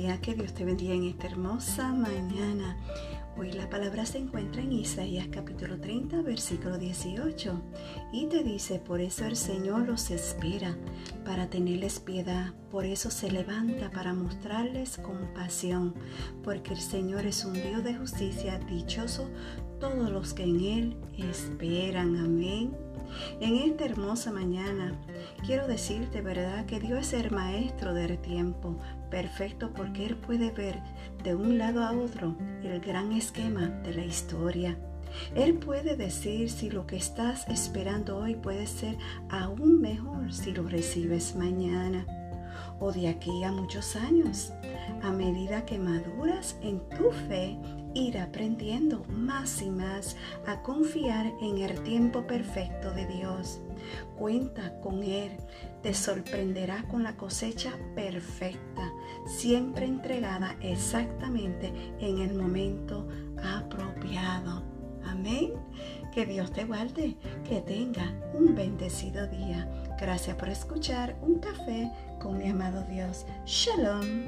día, que Dios te bendiga en esta hermosa mañana. Hoy la palabra se encuentra en Isaías capítulo 30, versículo 18, y te dice, por eso el Señor los espera, para tenerles piedad, por eso se levanta para mostrarles compasión, porque el Señor es un Dios de justicia, dichoso todos los que en Él esperan. Amén. En esta hermosa mañana quiero decirte, ¿verdad?, que Dios es el maestro del tiempo, perfecto porque Él puede ver de un lado a otro el gran esquema de la historia. Él puede decir si lo que estás esperando hoy puede ser aún mejor si lo recibes mañana o de aquí a muchos años. A medida que maduras en tu fe, ir aprendiendo más y más a confiar en el tiempo perfecto de Dios. Cuenta con Él, te sorprenderá con la cosecha perfecta, siempre entregada exactamente en el momento apropiado. Amén. Que Dios te guarde, que tenga un bendecido día. Gracias por escuchar un café con mi amado Dios. Shalom.